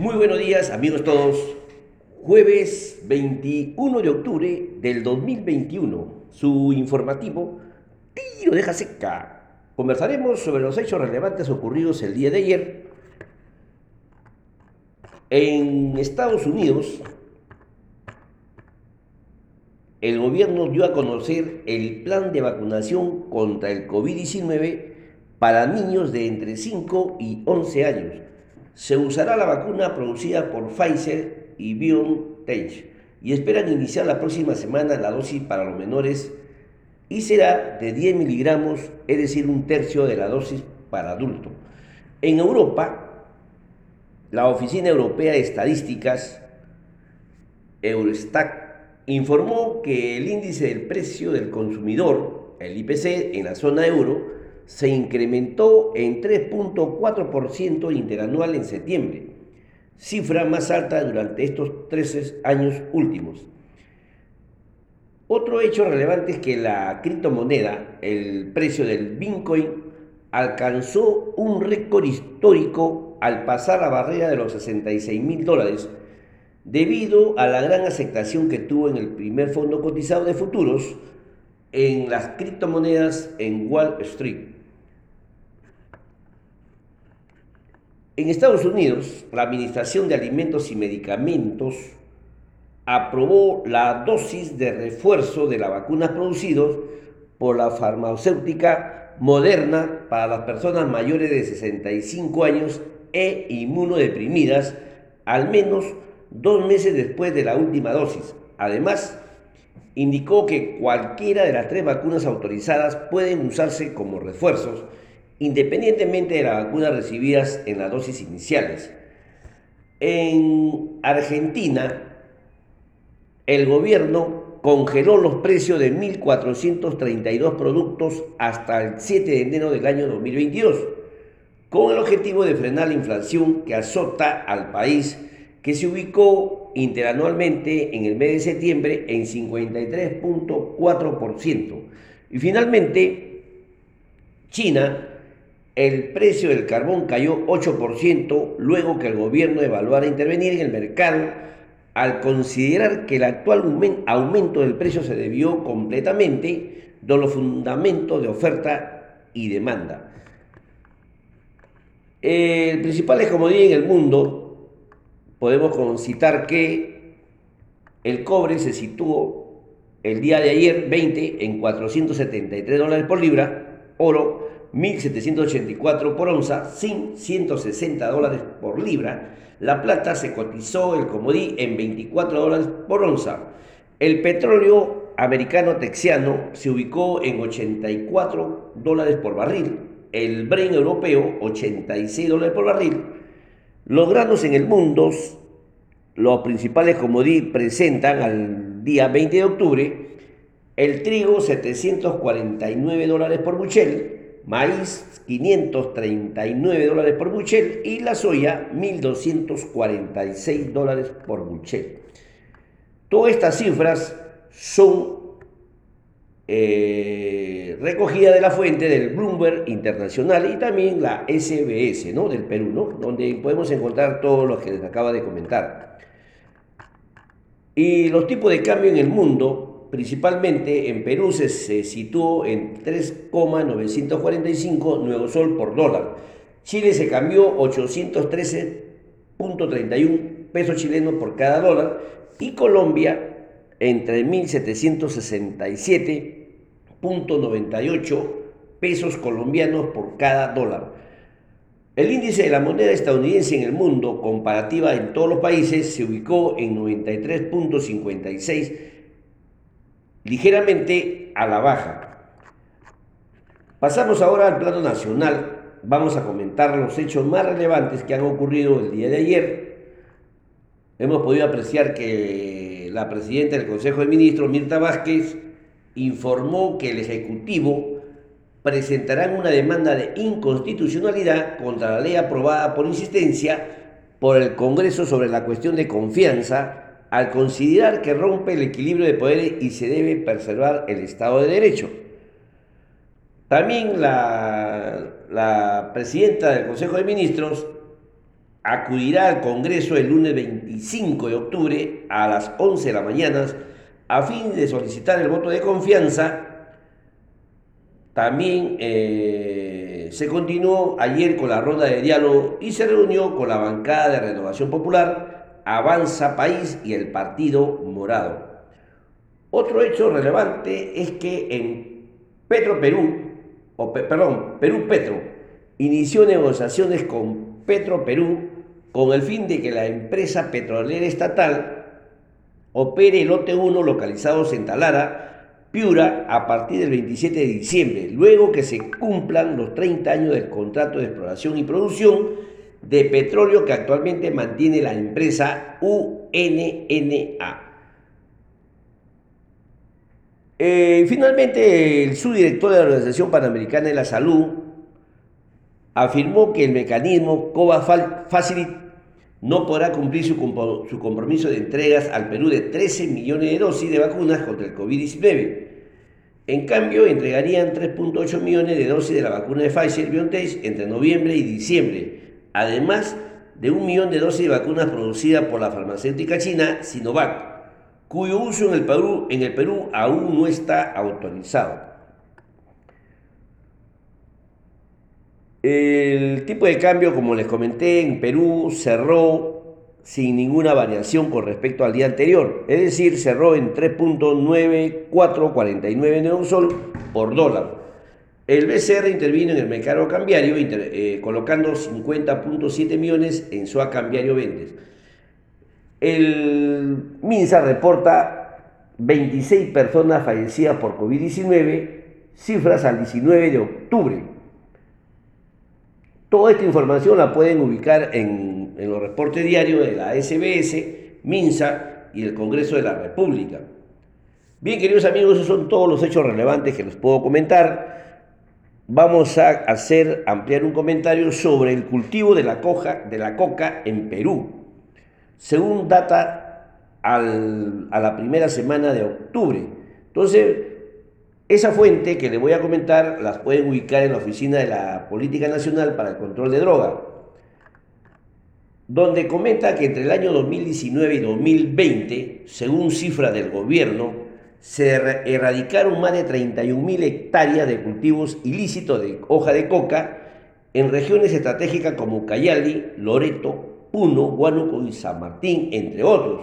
Muy buenos días, amigos todos. Jueves 21 de octubre del 2021. Su informativo Tiro deja seca. Conversaremos sobre los hechos relevantes ocurridos el día de ayer. En Estados Unidos, el gobierno dio a conocer el plan de vacunación contra el COVID-19 para niños de entre 5 y 11 años se usará la vacuna producida por Pfizer y BioNTech y esperan iniciar la próxima semana la dosis para los menores y será de 10 miligramos, es decir, un tercio de la dosis para adultos. En Europa, la Oficina Europea de Estadísticas, Eurostat, informó que el índice del precio del consumidor, el IPC, en la zona euro, se incrementó en 3.4% interanual en septiembre, cifra más alta durante estos 13 años últimos. Otro hecho relevante es que la criptomoneda, el precio del Bitcoin, alcanzó un récord histórico al pasar la barrera de los 66 mil dólares debido a la gran aceptación que tuvo en el primer fondo cotizado de futuros en las criptomonedas en Wall Street. En Estados Unidos, la Administración de Alimentos y Medicamentos aprobó la dosis de refuerzo de la vacuna producida por la farmacéutica Moderna para las personas mayores de 65 años e inmunodeprimidas al menos dos meses después de la última dosis. Además, indicó que cualquiera de las tres vacunas autorizadas pueden usarse como refuerzos independientemente de las vacunas recibidas en las dosis iniciales. En Argentina, el gobierno congeló los precios de 1.432 productos hasta el 7 de enero del año 2022, con el objetivo de frenar la inflación que azota al país, que se ubicó interanualmente en el mes de septiembre en 53.4%. Y finalmente, China el precio del carbón cayó 8% luego que el gobierno evaluara intervenir en el mercado al considerar que el actual aumento del precio se debió completamente de los fundamentos de oferta y demanda. El principal comodín en el mundo, podemos citar que el cobre se situó el día de ayer 20 en 473 dólares por libra, oro 1.784 por onza, sin 160 dólares por libra. La plata se cotizó el comodí en 24 dólares por onza. El petróleo americano texiano se ubicó en 84 dólares por barril. El Bren europeo 86 dólares por barril. Los granos en el mundo, los principales comodí presentan al día 20 de octubre el trigo 749 dólares por buchel, maíz 539 dólares por buchel y la soya 1.246 dólares por buchel. Todas estas cifras son eh, recogidas de la fuente del Bloomberg Internacional y también la SBS ¿no? del Perú, ¿no? donde podemos encontrar todo lo que les acaba de comentar. Y los tipos de cambio en el mundo principalmente en Perú se, situó en 3,945 nuevo sol por dólar. Chile se cambió 813.31 pesos chilenos por cada dólar y Colombia entre 1.767.98 pesos colombianos por cada dólar. El índice de la moneda estadounidense en el mundo, comparativa en todos los países, se ubicó en 93.56 ligeramente a la baja. Pasamos ahora al plano nacional. Vamos a comentar los hechos más relevantes que han ocurrido el día de ayer. Hemos podido apreciar que la presidenta del Consejo de Ministros, Mirta Vázquez, informó que el Ejecutivo presentará una demanda de inconstitucionalidad contra la ley aprobada por insistencia por el Congreso sobre la cuestión de confianza al considerar que rompe el equilibrio de poderes y se debe preservar el Estado de Derecho. También la, presidenta del Consejo de Ministros acudirá al Congreso el lunes 25 de octubre a las 11 de la mañana a fin de solicitar el voto de confianza. También eh, se continuó ayer con la ronda de diálogo y se reunió con la bancada de Renovación Popular, Avanza País y el Partido Morado. Otro hecho relevante es que en Petro Perú, o perdón, Perú Petro, inició negociaciones con Petro Perú con el fin de que la empresa petrolera estatal opere el lote 1 localizados en Talara, Piura, a partir del 27 de diciembre, luego que se cumplan los 30 años del contrato de exploración y producción de petróleo que actualmente mantiene la empresa UNNA. Eh, finalmente, el subdirector de la Organización Panamericana de la Salud afirmó que el mecanismo COVA Facility no podrá cumplir su, compromiso de entregas al Perú de 13 millones de dosis de vacunas contra el COVID-19. En cambio, entregarían 3.8 millones de dosis de la vacuna de Pfizer BioNTech entre noviembre y diciembre, además de un millón de dosis de vacunas producidas por la farmacéutica china Sinovac cuyo uso en el Perú, aún no está autorizado. El tipo de cambio, como les comenté, en Perú cerró sin ninguna variación con respecto al día anterior, es decir, cerró en 3.9449 neosol por dólar. El BCR intervino en el mercado cambiario, eh, colocando 50.7 millones en su cambiario vendes. El MINSA reporta 26 personas fallecidas por COVID-19, cifras al 19 de octubre. Toda esta información la pueden ubicar en, los reportes diarios de la SBS, MINSA y el Congreso de la República. Bien, queridos amigos, esos son todos los hechos relevantes que les puedo comentar. Vamos a hacer, ampliar un comentario sobre el cultivo de la, coja, de la coca en Perú según data a la primera semana de octubre. Entonces, esa fuente que les voy a comentar las pueden ubicar en la Oficina de la Política Nacional para el Control de Droga, donde comenta que entre el año 2019 y 2020, según cifras del gobierno, se erradicaron más de 31.000 hectáreas de cultivos ilícitos de hoja de coca en regiones estratégicas como Cayali, Loreto, Puno, Huánuco y San Martín, entre otros,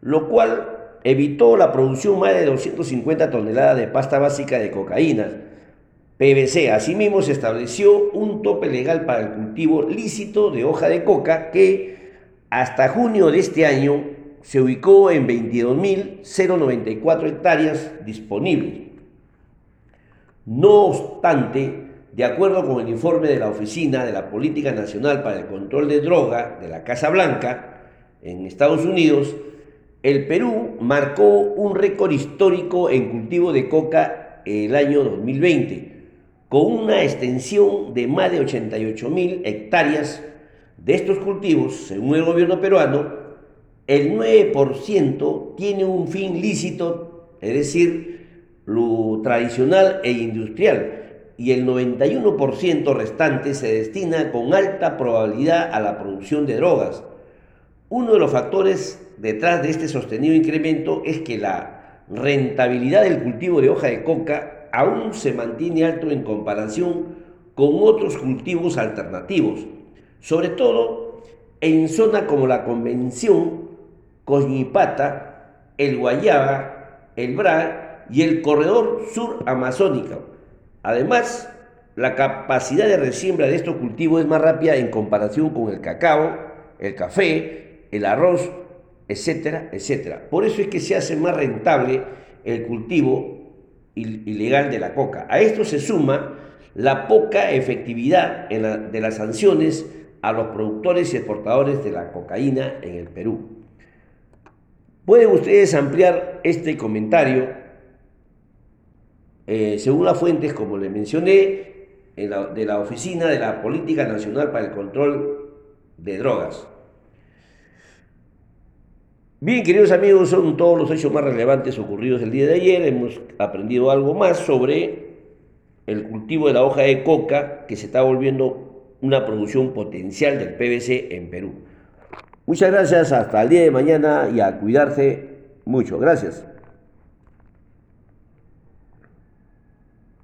lo cual evitó la producción más de 250 toneladas de pasta básica de cocaína, PVC. Asimismo, se estableció un tope legal para el cultivo lícito de hoja de coca que hasta junio de este año se ubicó en 22.094 hectáreas disponibles. No obstante, de acuerdo con el informe de la Oficina de la Política Nacional para el Control de Droga de la Casa Blanca en Estados Unidos, el Perú marcó un récord histórico en cultivo de coca el año 2020, con una extensión de más de 88 mil hectáreas. De estos cultivos, según el gobierno peruano, el 9% tiene un fin lícito, es decir, lo tradicional e industrial, y el 91% restante se destina con alta probabilidad a la producción de drogas. Uno de los factores detrás de este sostenido incremento es que la rentabilidad del cultivo de hoja de coca aún se mantiene alto en comparación con otros cultivos alternativos, sobre todo en zonas como la Convención, Coñipata, el Guayaba, el Bra y el Corredor Sur Amazónico Además, la capacidad de resiembra de estos cultivos es más rápida en comparación con el cacao, el café, el arroz, etcétera, etcétera. Por eso es que se hace más rentable el cultivo ilegal de la coca. A esto se suma la poca efectividad de las sanciones a los productores y exportadores de la cocaína en el Perú. Pueden ustedes ampliar este comentario eh, según las fuentes, como les mencioné, de la Oficina de la Política Nacional para el Control de Drogas. Bien, queridos amigos, son todos los hechos más relevantes ocurridos el día de ayer. Hemos aprendido algo más sobre el cultivo de la hoja de coca que se está volviendo una producción potencial del PVC en Perú. Muchas gracias, hasta el día de mañana y a cuidarse mucho. Gracias.